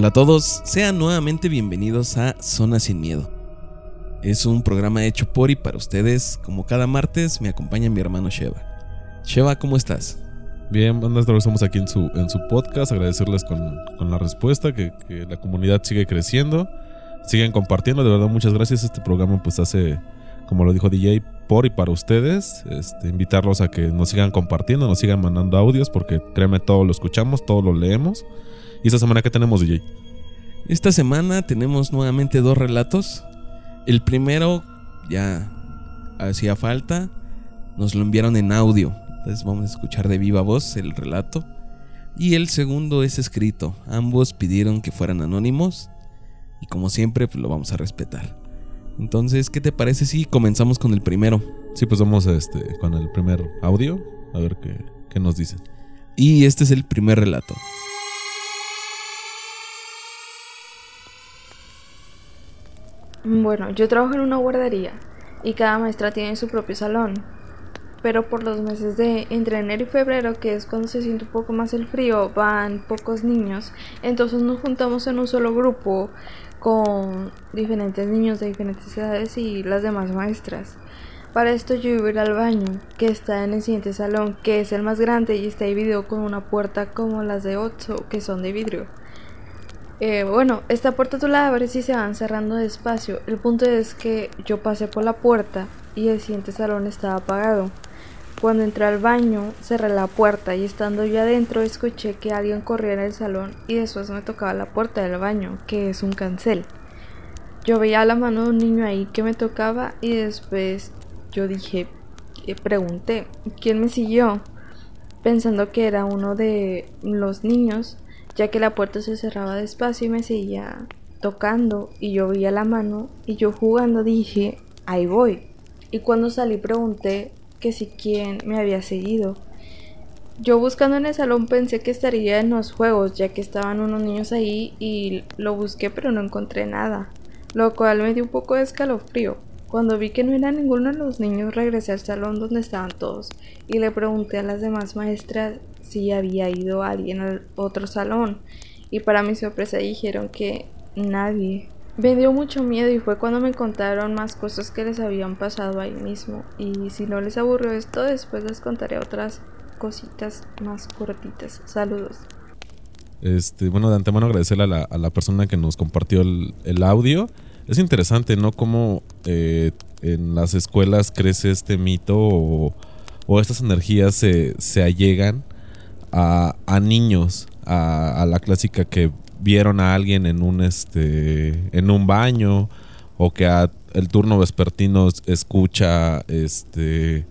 Hola a todos, sean nuevamente bienvenidos a Zona Sin Miedo. Es un programa hecho por y para ustedes. Como cada martes me acompaña mi hermano Sheva. Sheva, ¿cómo estás? Bien, bandas, estamos aquí en su, en su podcast. Agradecerles con, con la respuesta, que, que, la comunidad sigue creciendo. Siguen compartiendo, de verdad, muchas gracias. Este programa pues hace, como lo dijo DJ, por y para ustedes. Este, invitarlos a que nos sigan compartiendo, nos sigan mandando audios, porque créeme, todo lo escuchamos, todo lo leemos. ¿Y esta semana qué tenemos, DJ? Esta semana tenemos nuevamente dos relatos. El primero ya hacía falta, nos lo enviaron en audio, entonces vamos a escuchar de viva voz el relato. Y el segundo es escrito, ambos pidieron que fueran anónimos y como siempre pues lo vamos a respetar. Entonces, ¿qué te parece si comenzamos con el primero? Sí, pues vamos este, con el primer audio, a ver qué, qué nos dicen. Y este es el primer relato. Bueno, yo trabajo en una guardería y cada maestra tiene su propio salón. Pero por los meses de entre enero y febrero, que es cuando se siente un poco más el frío, van pocos niños. Entonces nos juntamos en un solo grupo con diferentes niños de diferentes edades y las demás maestras. Para esto yo iba a ir al baño, que está en el siguiente salón, que es el más grande y está dividido con una puerta como las de 8, que son de vidrio. Eh, bueno, esta puerta tú la abres y se van cerrando despacio. El punto es que yo pasé por la puerta y el siguiente salón estaba apagado. Cuando entré al baño, cerré la puerta y estando yo adentro escuché que alguien corría en el salón y después me tocaba la puerta del baño, que es un cancel. Yo veía la mano de un niño ahí que me tocaba y después yo dije, eh, pregunté, ¿quién me siguió? Pensando que era uno de los niños ya que la puerta se cerraba despacio y me seguía tocando y yo veía la mano y yo jugando dije, ahí voy. Y cuando salí pregunté que si quién me había seguido. Yo buscando en el salón pensé que estaría en los juegos, ya que estaban unos niños ahí y lo busqué pero no encontré nada, lo cual me dio un poco de escalofrío. Cuando vi que no era ninguno de los niños regresé al salón donde estaban todos y le pregunté a las demás maestras si había ido alguien al otro salón y para mi sorpresa dijeron que nadie. Me dio mucho miedo y fue cuando me contaron más cosas que les habían pasado ahí mismo y si no les aburrió esto después les contaré otras cositas más cortitas. Saludos. Este, bueno, de antemano agradecerle a la, a la persona que nos compartió el, el audio. Es interesante, ¿no? Cómo eh, en las escuelas crece este mito o, o estas energías se, se allegan a, niños, a, la clásica que vieron a alguien en un este en un baño o que el turno vespertino escucha este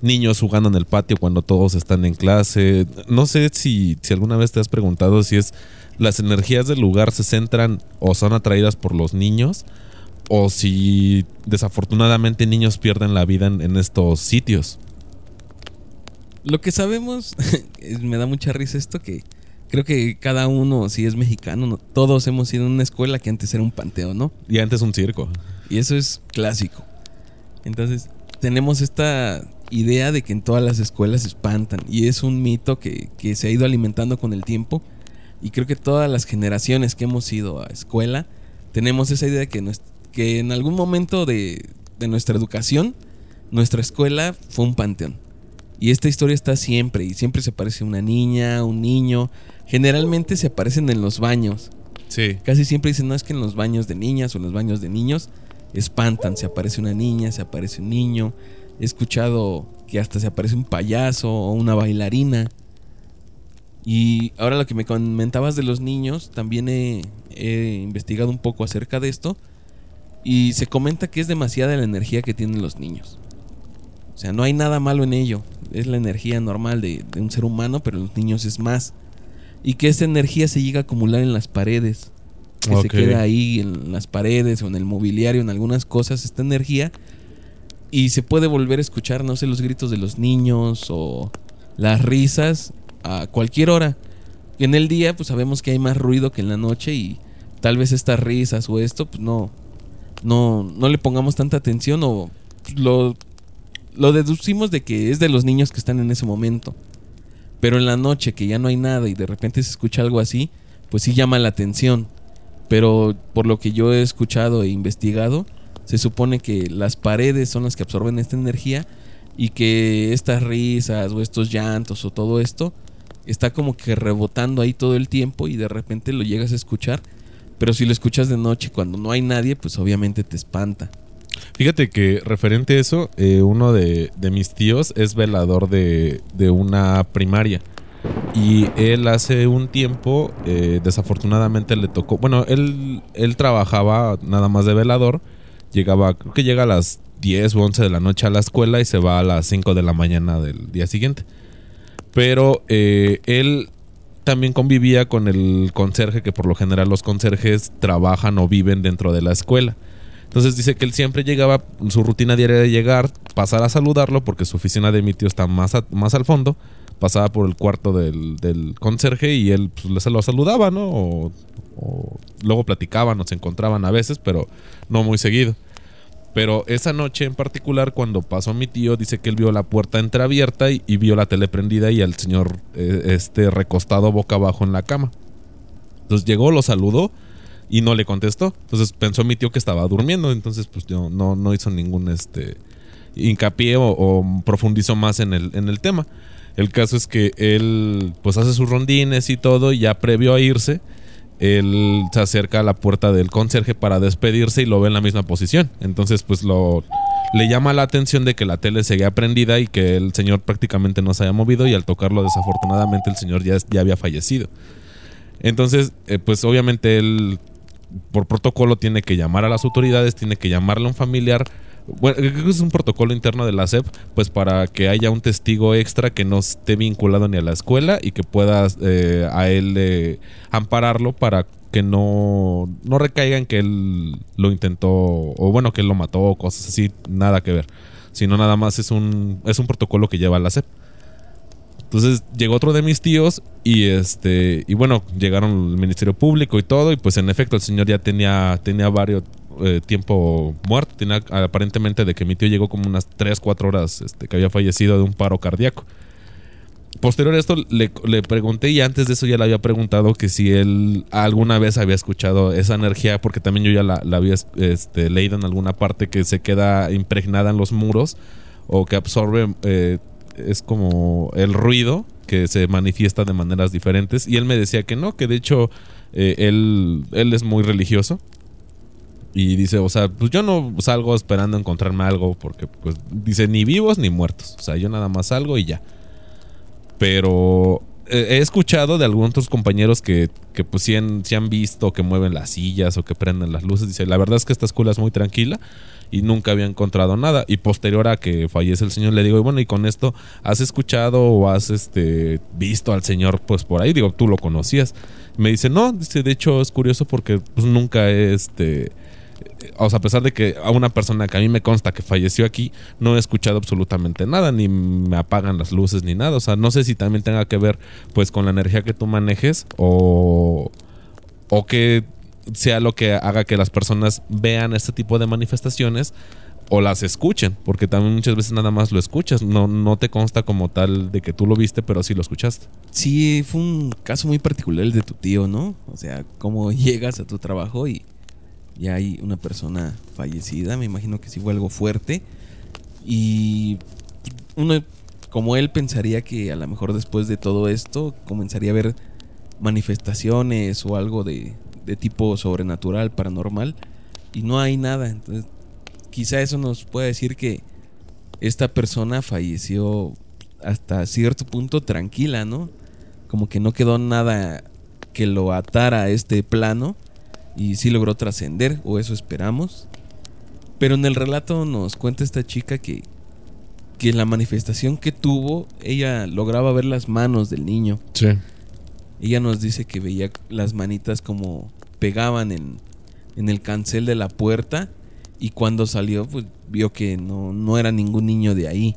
niños jugando en el patio cuando todos están en clase. No sé si, si alguna vez te has preguntado si es las energías del lugar se centran o son atraídas por los niños o si desafortunadamente niños pierden la vida en estos sitios. Lo que sabemos, me da mucha risa esto que creo que cada uno, si es mexicano, no, todos hemos ido a una escuela que antes era un panteón, ¿no? Y antes un circo. Y eso es clásico. Entonces, tenemos esta idea de que en todas las escuelas se espantan. Y es un mito que, que, se ha ido alimentando con el tiempo. Y creo que todas las generaciones que hemos ido a escuela, tenemos esa idea de que, que en algún momento de, de nuestra educación, nuestra escuela fue un panteón. Y esta historia está siempre, y siempre se aparece una niña, un niño. Generalmente se aparecen en los baños. Sí. Casi siempre dicen, no es que en los baños de niñas o en los baños de niños espantan. Se aparece una niña, se aparece un niño. He escuchado que hasta se aparece un payaso o una bailarina. Y ahora lo que me comentabas de los niños, también he, he investigado un poco acerca de esto. Y se comenta que es demasiada la energía que tienen los niños. O sea, no hay nada malo en ello. Es la energía normal de, de, un ser humano, pero en los niños es más. Y que esa energía se llega a acumular en las paredes. Que okay. se queda ahí en las paredes o en el mobiliario, en algunas cosas, esta energía. Y se puede volver a escuchar, no sé, los gritos de los niños o las risas a cualquier hora. En el día, pues sabemos que hay más ruido que en la noche y tal vez estas risas o esto, pues no, no, no le pongamos tanta atención o lo lo deducimos de que es de los niños que están en ese momento. Pero en la noche que ya no hay nada y de repente se escucha algo así, pues sí llama la atención. Pero por lo que yo he escuchado e investigado, se supone que las paredes son las que absorben esta energía y que estas risas o estos llantos o todo esto está como que rebotando ahí todo el tiempo y de repente lo llegas a escuchar. Pero si lo escuchas de noche cuando no hay nadie, pues obviamente te espanta. Fíjate que referente a eso, eh, uno de, mis tíos es velador de, una primaria. Y él hace un tiempo, eh, desafortunadamente le tocó, bueno, él, él trabajaba nada más de velador, llegaba, creo que llega a las 10 o 11 de la noche a la escuela y se va a las 5 de la mañana del día siguiente. Pero eh, él también convivía con el conserje, que por lo general los conserjes trabajan o viven dentro de la escuela. Entonces dice que él siempre llegaba, su rutina diaria de llegar, pasar a saludarlo, porque su oficina de mi tío está más, más al fondo, pasaba por el cuarto del, conserje y él pues, lo saludaba, ¿no? O, luego platicaban o se encontraban a veces, pero no muy seguido. Pero esa noche en particular, cuando pasó mi tío, dice que él vio la puerta entreabierta y, y vio la tele prendida y al señor eh, este recostado boca abajo en la cama. Entonces llegó, lo saludó y no le contestó. Entonces pensó mi tío que estaba durmiendo. Entonces, pues yo no, no hizo ningún este hincapié o, o, profundizó más en el, en el tema. El caso es que él pues hace sus rondines y todo, y ya previo a irse él se acerca a la puerta del conserje para despedirse y lo ve en la misma posición. Entonces, pues lo le llama la atención de que la tele seguía prendida y que el señor prácticamente no se había movido y al tocarlo desafortunadamente el señor ya, ya había fallecido. Entonces, eh, pues obviamente él por protocolo tiene que llamar a las autoridades, tiene que llamarle a un familiar bueno, es un protocolo interno de la SEP, pues para que haya un testigo extra que no esté vinculado ni a la escuela y que pueda eh, a él eh, ampararlo para que no, no recaiga en que él lo intentó, o bueno, que él lo mató, o cosas así, nada que ver. Sino nada más es un, es un protocolo que lleva la SEP. Entonces llegó otro de mis tíos y este y bueno, llegaron el Ministerio Público y todo y pues en efecto el señor ya tenía tenía varios eh, tiempo muerto. Tenía aparentemente de que mi tío llegó como unas 3, 4 horas este, que había fallecido de un paro cardíaco. Posterior a esto le, le, pregunté y antes de eso ya le había preguntado que si él alguna vez había escuchado esa energía, porque también yo ya la, había este, leído en alguna parte que se queda impregnada en los muros o que absorbe, eh, es como el ruido que se manifiesta de maneras diferentes. Y él me decía que no, que de hecho eh, él, él es muy religioso y dice, o sea, pues yo no salgo esperando encontrarme algo porque, pues, dice, ni vivos ni muertos. O sea, yo nada más salgo y ya. Pero he escuchado de algunos otros compañeros que, que pues, sí han, han, visto que mueven las sillas o que prenden las luces. Dice, la verdad es que esta escuela es muy tranquila y nunca había encontrado nada. Y posterior a que fallece el señor, le digo, bueno, y con esto, ¿has escuchado o has este, visto al señor pues por ahí? Digo, tú lo conocías. Me dice, no, dice, de hecho es curioso porque pues nunca este o sea, a pesar de que a una persona que a mí me consta que falleció aquí, no he escuchado absolutamente nada, ni me apagan las luces ni nada. O sea, no sé si también tenga que ver pues con la energía que tú manejes o, o que sea lo que haga que las personas vean este tipo de manifestaciones o las escuchen, porque también muchas veces nada más lo escuchas, no, no te consta como tal de que tú lo viste, pero sí lo escuchaste. Sí, fue un caso muy particular el de tu tío, ¿no? O sea, cómo llegas a tu trabajo y ya hay una persona fallecida, me imagino que sí fue algo fuerte. Y uno, como él, pensaría que a lo mejor después de todo esto comenzaría a haber manifestaciones o algo de, de tipo sobrenatural, paranormal, y no hay nada. Entonces, quizá eso nos puede decir que esta persona falleció hasta cierto punto tranquila, ¿no? Como que no quedó nada que lo atara a este plano y sí logró trascender, o eso esperamos. Pero en el relato nos cuenta esta chica que, que la manifestación que tuvo, ella lograba ver las manos del niño. Sí. Ella nos dice que veía las manitas como pegaban en, en el cancel de la puerta y cuando salió pues vio que no, no era ningún niño de ahí.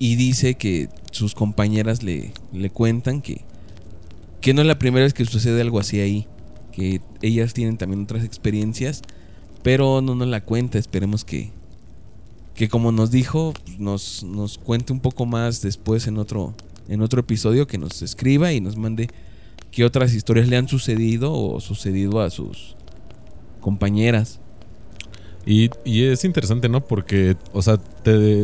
Y dice que sus compañeras le, le cuentan que, que no es la primera vez que sucede algo así ahí que ellas tienen también otras experiencias, pero no nos la cuenta, esperemos que, que como nos dijo, nos, nos cuente un poco más después en otro, en otro episodio, que nos escriba y nos mande qué otras historias le han sucedido o sucedido a sus compañeras. Y, y es interesante, ¿no? Porque, o sea,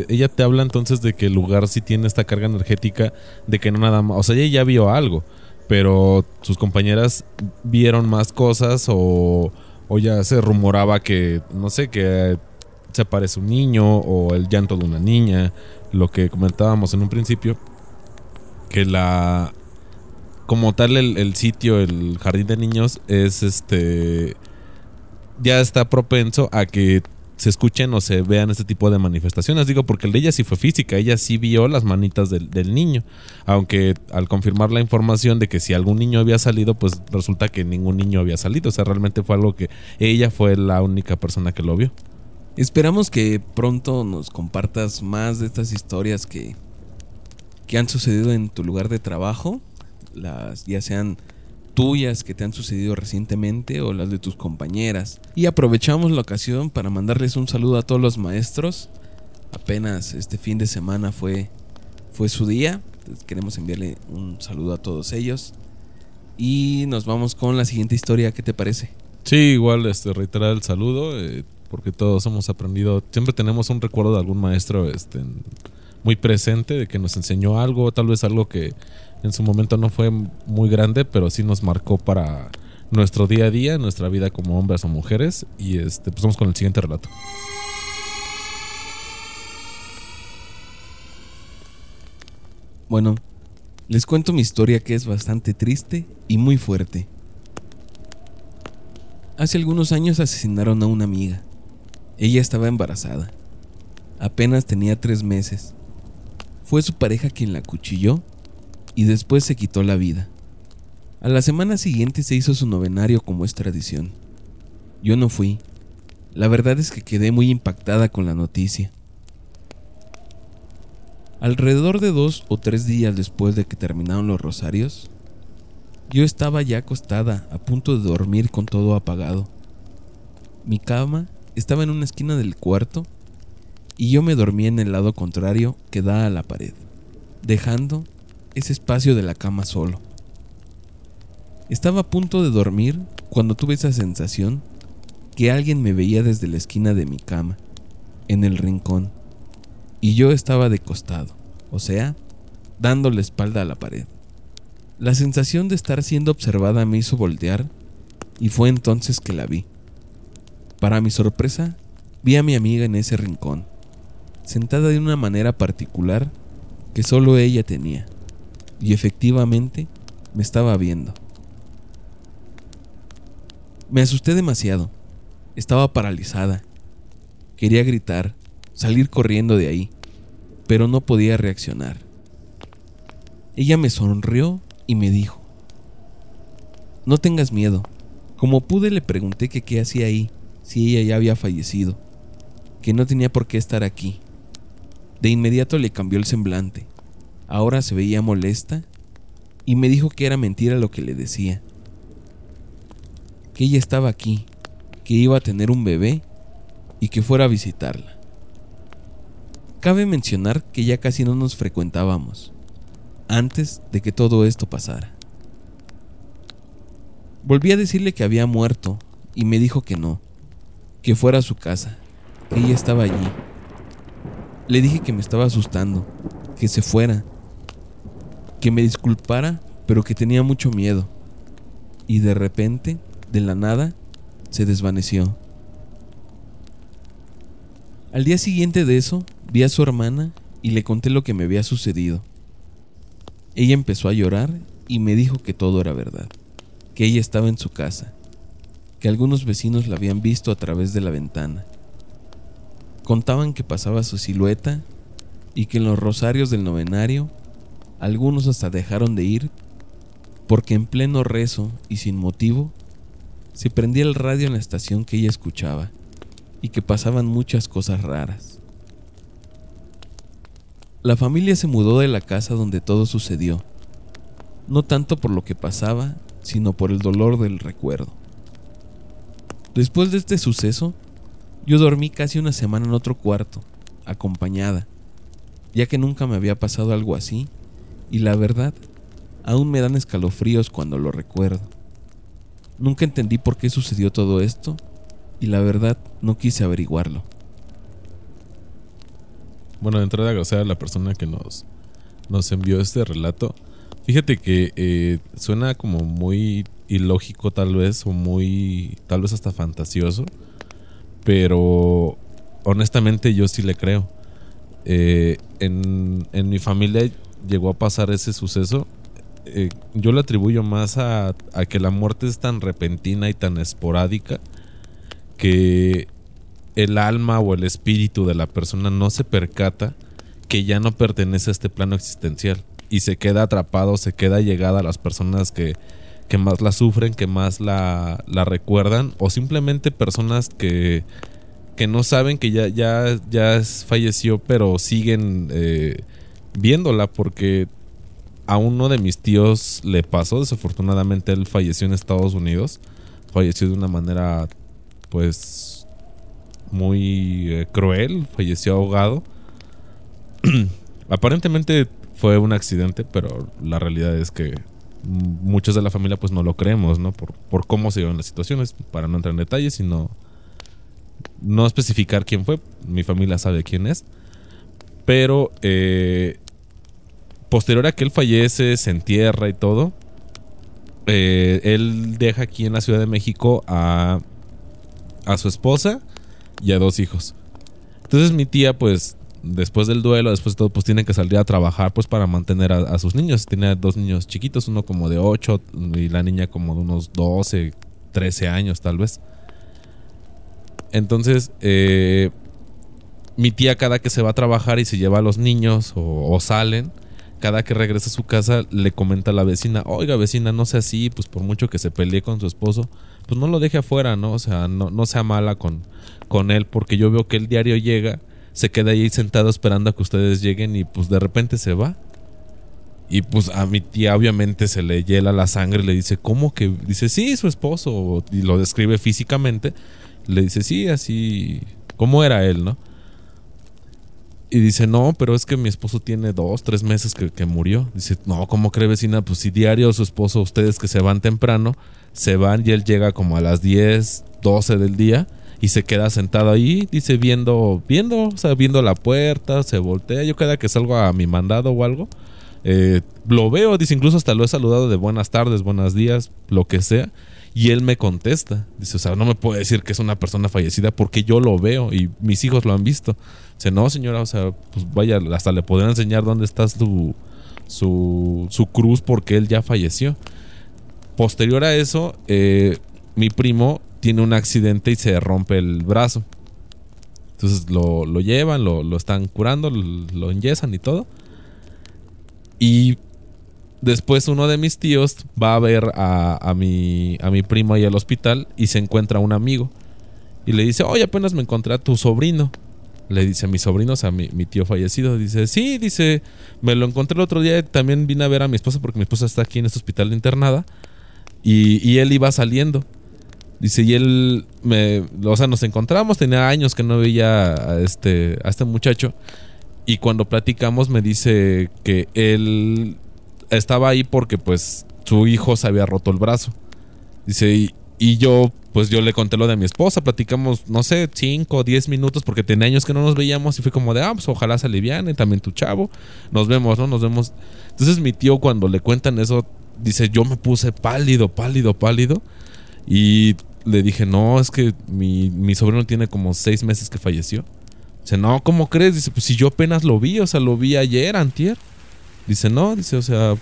ella te habla entonces de que el lugar sí tiene esta carga energética de que no nada más, o sea, ella ya vio algo, pero sus compañeras vieron más cosas o, o ya se rumoraba que, no sé, que se aparece un niño o el llanto de una niña, lo que comentábamos en un principio, que la... Como tal el, el sitio, el jardín de niños es este ya está propenso a que se escuchen o se vean este tipo de manifestaciones. Digo, porque el de ella sí fue física, ella sí vio las manitas del, del niño. Aunque al confirmar la información de que si algún niño había salido, pues resulta que ningún niño había salido. O sea, realmente fue algo que ella fue la única persona que lo vio. Esperamos que pronto nos compartas más de estas historias que, que han sucedido en tu lugar de trabajo, las ya sean tuyas que te han sucedido recientemente o las de tus compañeras. Y aprovechamos la ocasión para mandarles un saludo a todos los maestros. Apenas este fin de semana fue, fue su día. Entonces queremos enviarle un saludo a todos ellos. Y nos vamos con la siguiente historia. ¿Qué te parece? Sí, igual este, reiterar el saludo, eh, porque todos hemos aprendido, siempre tenemos un recuerdo de algún maestro este, muy presente, de que nos enseñó algo, tal vez algo que en su momento no fue muy grande, pero sí nos marcó para nuestro día a día, nuestra vida como hombres o mujeres. Y este, pues vamos con el siguiente relato. Bueno, les cuento mi historia que es bastante triste y muy fuerte. Hace algunos años asesinaron a una amiga. Ella estaba embarazada. Apenas tenía tres meses. Fue su pareja quien la cuchilló y después se quitó la vida. A la semana siguiente se hizo su novenario como es tradición. Yo no fui. La verdad es que quedé muy impactada con la noticia. Alrededor de dos o tres días después de que terminaron los rosarios, yo estaba ya acostada, a punto de dormir con todo apagado. Mi cama estaba en una esquina del cuarto y yo me dormí en el lado contrario que da a la pared, dejando ese espacio de la cama solo. Estaba a punto de dormir cuando tuve esa sensación que alguien me veía desde la esquina de mi cama, en el rincón y yo estaba de costado, o sea, dando la espalda a la pared. La sensación de estar siendo observada me hizo voltear y fue entonces que la vi. Para mi sorpresa, vi a mi amiga en ese rincón, sentada de una manera particular que solo ella tenía, y efectivamente me estaba viendo. Me asusté demasiado, estaba paralizada, quería gritar, salir corriendo de ahí, pero no podía reaccionar. Ella me sonrió y me dijo, no tengas miedo. Como pude le pregunté que qué hacía ahí, si ella ya había fallecido, que no tenía por qué estar aquí. De inmediato le cambió el semblante. Ahora se veía molesta y me dijo que era mentira lo que le decía. Que ella estaba aquí, que iba a tener un bebé y que fuera a visitarla. Cabe mencionar que ya casi no nos frecuentábamos, antes de que todo esto pasara. Volví a decirle que había muerto y me dijo que no, que fuera a su casa, que ella estaba allí. Le dije que me estaba asustando, que se fuera, que me disculpara, pero que tenía mucho miedo. Y de repente, de la nada, se desvaneció. Al día siguiente de eso, vi a su hermana y le conté lo que me había sucedido. Ella empezó a llorar y me dijo que todo era verdad, que ella estaba en su casa, que algunos vecinos la habían visto a través de la ventana. Contaban que pasaba su silueta y que en los rosarios del novenario algunos hasta dejaron de ir porque en pleno rezo y sin motivo se prendía el radio en la estación que ella escuchaba y que pasaban muchas cosas raras. La familia se mudó de la casa donde todo sucedió, no tanto por lo que pasaba, sino por el dolor del recuerdo. Después de este suceso, yo dormí casi una semana en otro cuarto, acompañada, ya que nunca me había pasado algo así, y la verdad Aún me dan escalofríos cuando lo recuerdo. Nunca entendí por qué sucedió todo esto y la verdad no quise averiguarlo. Bueno, de entrada agradecer a la persona que nos, nos envió este relato. Fíjate que eh, suena como muy ilógico tal vez o muy tal vez hasta fantasioso, pero honestamente yo sí le creo. Eh, en, en, mi familia llegó a pasar ese suceso. Eh, yo lo atribuyo más a, a que la muerte es tan repentina y tan esporádica que el alma o el espíritu de la persona no se percata que ya no pertenece a este plano existencial y se queda atrapado, se queda llegada a las personas que, que más la sufren, que más la, la recuerdan o simplemente personas que, que no saben que ya, ya, ya falleció pero siguen eh, viéndola porque a uno de mis tíos le pasó, desafortunadamente él falleció en Estados Unidos, falleció de una manera pues muy eh, cruel, falleció ahogado. Aparentemente fue un accidente, pero la realidad es que muchos de la familia pues no lo creemos, ¿no? Por, por cómo se dieron las situaciones, para no entrar en detalles, sino no especificar quién fue, mi familia sabe quién es, pero eh, posterior a que él fallece, se entierra y todo, eh, él deja aquí en la Ciudad de México a, a su esposa y a dos hijos. Entonces mi tía, pues, después del duelo, después de todo, pues tiene que salir a trabajar, pues, para mantener a, sus niños. Tiene dos niños chiquitos, uno como de 8 y la niña como de unos 12, 13 años, tal vez. Entonces, eh, mi tía cada que se va a trabajar y se lleva a los niños o, salen, cada que regresa a su casa le comenta a la vecina, oiga vecina, no sea así, pues por mucho que se pelee con su esposo, pues no lo deje afuera, ¿no? O sea, no, no sea mala con, con él, porque yo veo que el diario llega, se queda ahí sentado esperando a que ustedes lleguen y pues de repente se va. Y pues a mi tía obviamente se le hiela la sangre y le dice, ¿cómo que? Dice, sí, su esposo. Y lo describe físicamente. Le dice, sí, así. ¿Cómo era él, no? Y dice, no, pero es que mi esposo tiene dos, tres meses que, murió. Dice, no, ¿cómo cree vecina? Pues si diario su esposo, ustedes que se van temprano, se van y él llega como a las 10, 12 del día y se queda sentado ahí, dice, viendo, viendo, o sea, viendo la puerta, se voltea. Yo cada que salgo a mi mandado o algo, eh, lo veo, dice, incluso hasta lo he saludado de buenas tardes, buenos días, lo que sea. Y él me contesta. Dice, o sea, no me puede decir que es una persona fallecida porque yo lo veo y mis hijos lo han visto. Dice, no, señora, o sea, pues vaya, hasta le podrán enseñar dónde está su, su, su cruz porque él ya falleció. Posterior a eso, eh, mi primo tiene un accidente y se rompe el brazo. Entonces lo, lo llevan, lo, lo, están curando, lo, lo enyesan y todo. Y Después uno de mis tíos va a ver a, mi, a mi primo ahí al hospital y se encuentra un amigo. Y le dice, oye, apenas me encontré a tu sobrino. Le dice a mi sobrino, o sea, mi, mi tío fallecido. Dice, sí, dice, me lo encontré el otro día. También vine a ver a mi esposa porque mi esposa está aquí en este hospital internada. Y, y él iba saliendo. Dice, y él, me, o sea, nos encontramos, tenía años que no veía a este, a este muchacho. Y cuando platicamos me dice que él estaba ahí porque pues su hijo se había roto el brazo. Dice, y, yo, pues yo le conté lo de mi esposa, platicamos, no sé, 5 o 10 minutos porque tenía años que no nos veíamos y fue como de, ah, pues ojalá se aliviane, también tu chavo, nos vemos, ¿no? Nos vemos. Entonces mi tío cuando le cuentan eso, dice, yo me puse pálido, pálido, pálido y le dije, no, es que mi, mi sobrino tiene como 6 meses que falleció. Dice, no, ¿cómo crees? Dice, pues si yo apenas lo vi, o sea, lo vi ayer, antier. Dice, no, dice, o sea,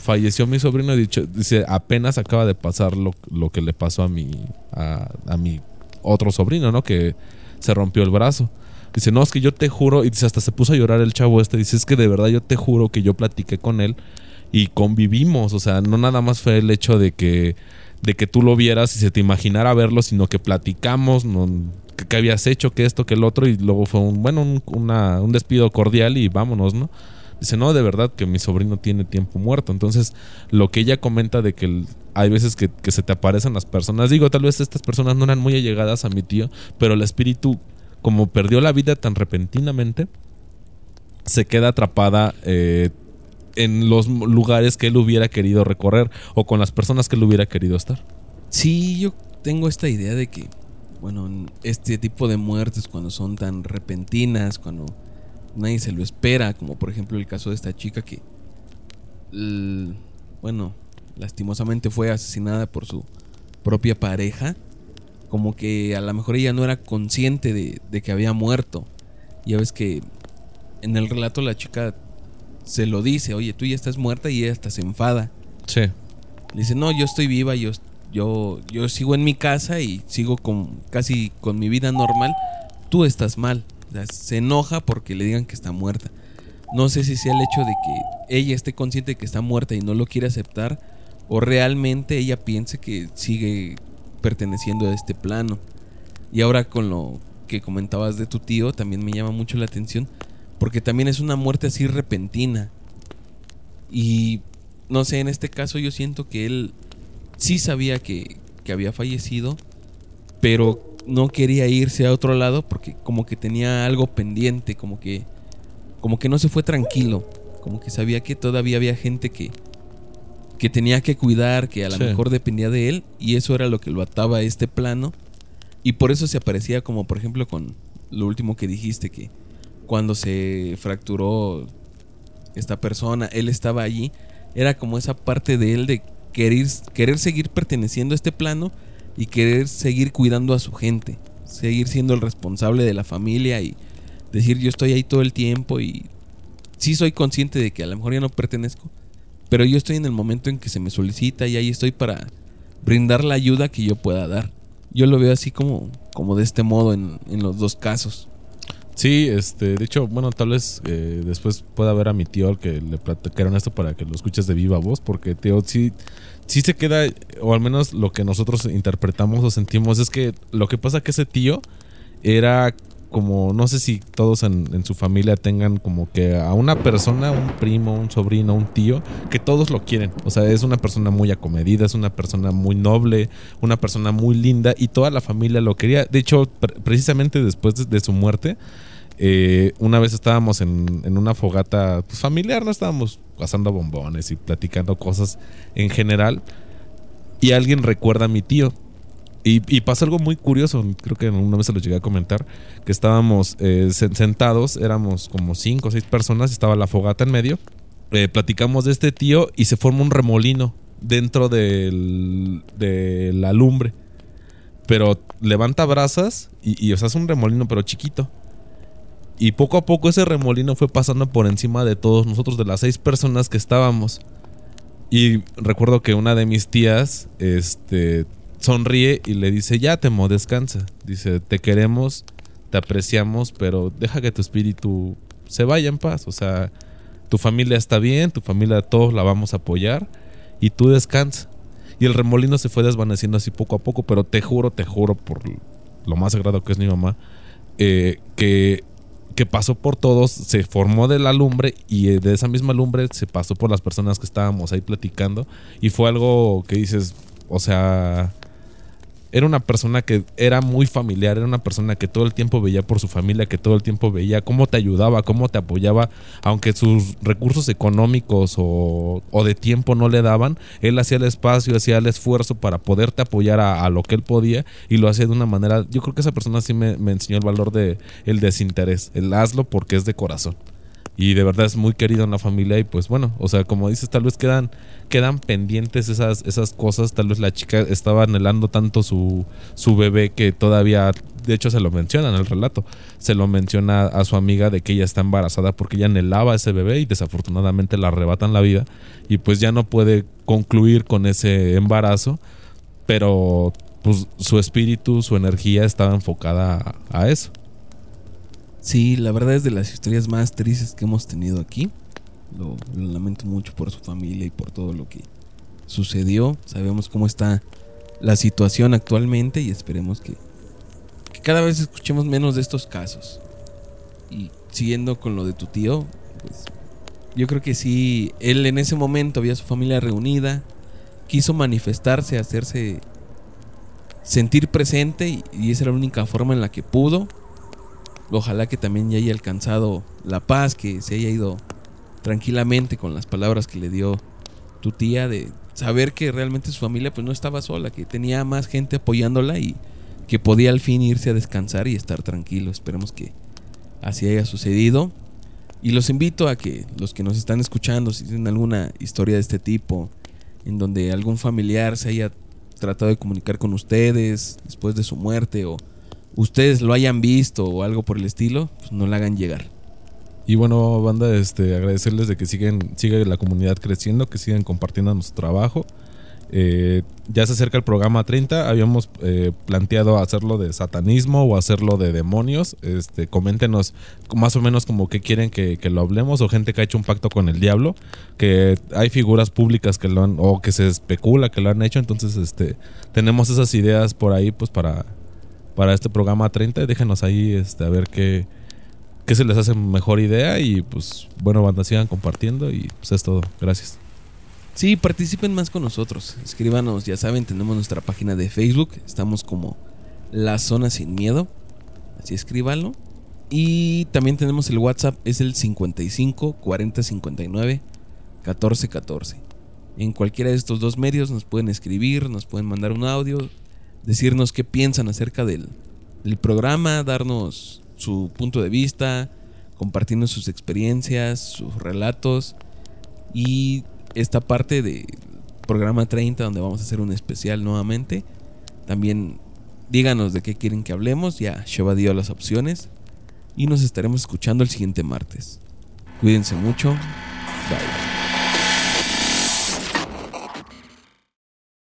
falleció mi sobrino, dicho, dice, apenas acaba de pasar lo, que le pasó a mi, a, mi otro sobrino, ¿no? Que se rompió el brazo. Dice, no, es que yo te juro, y dice, hasta se puso a llorar el chavo este, dice, es que de verdad yo te juro que yo platiqué con él y convivimos, o sea, no nada más fue el hecho de que, de que tú lo vieras y se te imaginara verlo, sino que platicamos, no, que, habías hecho, que esto, que el otro, y luego fue un, bueno, un, un despido cordial y vámonos, ¿no? Dice, no, de verdad que mi sobrino tiene tiempo muerto. Entonces, lo que ella comenta de que hay veces que, se te aparecen las personas, digo, tal vez estas personas no eran muy allegadas a mi tío, pero el espíritu, como perdió la vida tan repentinamente, se queda atrapada eh, en los lugares que él hubiera querido recorrer o con las personas que él hubiera querido estar. Sí, yo tengo esta idea de que, bueno, este tipo de muertes cuando son tan repentinas, cuando nadie se lo espera, como por ejemplo el caso de esta chica que, bueno, lastimosamente fue asesinada por su propia pareja, como que a lo mejor ella no era consciente de, de que había muerto. Ya ves que en el relato la chica se lo dice, oye, tú ya estás muerta y ella hasta se enfada. Sí. Le dice, no, yo estoy viva, yo, yo, yo sigo en mi casa y sigo con casi con mi vida normal. Tú estás mal. Se enoja porque le digan que está muerta. No sé si sea el hecho de que ella esté consciente de que está muerta y no lo quiere aceptar o realmente ella piense que sigue perteneciendo a este plano. Y ahora con lo que comentabas de tu tío, también me llama mucho la atención porque también es una muerte así repentina. Y no sé, en este caso yo siento que él sí sabía que, que había fallecido, pero no quería irse a otro lado porque como que tenía algo pendiente, como que como que no se fue tranquilo, como que sabía que todavía había gente que que tenía que cuidar, que a lo mejor dependía de él y eso era lo que lo ataba a este plano. Y por eso se aparecía como por ejemplo con lo último que dijiste que cuando se fracturó esta persona, él estaba allí, era como esa parte de él de querer, querer seguir perteneciendo a este plano y querer seguir cuidando a su gente, seguir siendo el responsable de la familia y decir yo estoy ahí todo el tiempo y sí soy consciente de que a lo mejor ya no pertenezco, pero yo estoy en el momento en que se me solicita y ahí estoy para brindar la ayuda que yo pueda dar. Yo lo veo así como, como de este modo en, en los dos casos. Sí, este, de hecho, bueno, tal vez eh, después pueda ver a mi tío al que le platicaron esto para que lo escuches de viva voz, porque tío, sí, sí se queda, o al menos lo que nosotros interpretamos o sentimos es que lo que pasa que ese tío era como, no sé si todos en, su familia tengan como que a una persona, un primo, un sobrino, un tío, que todos lo quieren. O sea, es una persona muy acomedida, es una persona muy noble, una persona muy linda y toda la familia lo quería. De hecho, precisamente después de, su muerte, eh, una vez estábamos en, una fogata pues, familiar, no estábamos pasando bombones y platicando cosas en general. Y alguien recuerda a mi tío. Y, pasó algo muy curioso, creo que una vez se lo llegué a comentar, que estábamos eh, sentados, éramos como cinco o seis personas, estaba la fogata en medio, eh, platicamos de este tío y se forma un remolino dentro de la lumbre. Pero levanta brasas y, y o sea, es un remolino pero chiquito. Y poco a poco ese remolino fue pasando por encima de todos nosotros, de las seis personas que estábamos. Y recuerdo que una de mis tías, este, sonríe y le dice, ya Temo, descansa. Dice, te queremos, te apreciamos, pero deja que tu espíritu se vaya en paz. O sea, tu familia está bien, tu familia todos la vamos a apoyar y tú descansa. Y el remolino se fue desvaneciendo así poco a poco, pero te juro, te juro por lo más sagrado que es mi mamá, eh, que, que pasó por todos, se formó de la lumbre y de esa misma lumbre se pasó por las personas que estábamos ahí platicando. Y fue algo que dices, o sea, era una persona que era muy familiar, era una persona que todo el tiempo veía por su familia, que todo el tiempo veía cómo te ayudaba, cómo te apoyaba, aunque sus recursos económicos o, de tiempo no le daban, él hacía el espacio, hacía el esfuerzo para poderte apoyar a, lo que él podía y lo hacía de una manera, yo creo que esa persona sí me, me enseñó el valor de el desinterés, el hazlo porque es de corazón y de verdad es muy querido en la familia y pues bueno, o sea, como dices, tal vez quedan quedan pendientes esas esas cosas, tal vez la chica estaba anhelando tanto su su bebé que todavía de hecho se lo menciona en el relato, se lo menciona a su amiga de que ella está embarazada porque ella anhelaba a ese bebé y desafortunadamente la arrebatan la vida y pues ya no puede concluir con ese embarazo, pero pues su espíritu, su energía estaba enfocada a eso. Sí, la verdad es de las historias más tristes que hemos tenido aquí. Lo, lamento mucho por su familia y por todo lo que sucedió. Sabemos cómo está la situación actualmente y esperemos que, cada vez escuchemos menos de estos casos. Y siguiendo con lo de tu tío, pues yo creo que sí, él en ese momento había su familia reunida, quiso manifestarse, hacerse sentir presente y, y esa era la única forma en la que pudo Ojalá que también ya haya alcanzado la paz, que se haya ido tranquilamente con las palabras que le dio tu tía de saber que realmente su familia pues no estaba sola, que tenía más gente apoyándola y que podía al fin irse a descansar y estar tranquilo. Esperemos que así haya sucedido. Y los invito a que los que nos están escuchando, si tienen alguna historia de este tipo, en donde algún familiar se haya tratado de comunicar con ustedes después de su muerte o ustedes lo hayan visto o algo por el estilo, pues no la hagan llegar. Y bueno, banda, este, agradecerles de que siguen, sigue la comunidad creciendo, que sigan compartiendo nuestro trabajo. Eh, ya se acerca el programa 30. Habíamos eh, planteado hacerlo de satanismo o hacerlo de demonios. Este, coméntenos más o menos como que quieren que, lo hablemos o gente que ha hecho un pacto con el diablo. Que hay figuras públicas que lo han, o que se especula que lo han hecho. Entonces, este, tenemos esas ideas por ahí, pues para, para este programa 30. Déjenos ahí, este, a ver qué, qué se les hace mejor idea. Y pues, bueno, banda, sigan compartiendo. Y pues es todo. Gracias. Sí, participen más con nosotros. Escríbanos, ya saben, tenemos nuestra página de Facebook. Estamos como La Zona Sin Miedo. Así escríbanlo. Y también tenemos el WhatsApp, es el 55 40 59 14 14. En cualquiera de estos dos medios nos pueden escribir, nos pueden mandar un audio, decirnos qué piensan acerca del, del programa, darnos su punto de vista, compartirnos sus experiencias, sus relatos y esta parte de programa 30 donde vamos a hacer un especial nuevamente. También díganos de qué quieren que hablemos, ya Sheva dio las opciones y nos estaremos escuchando el siguiente martes. Cuídense mucho. Bye.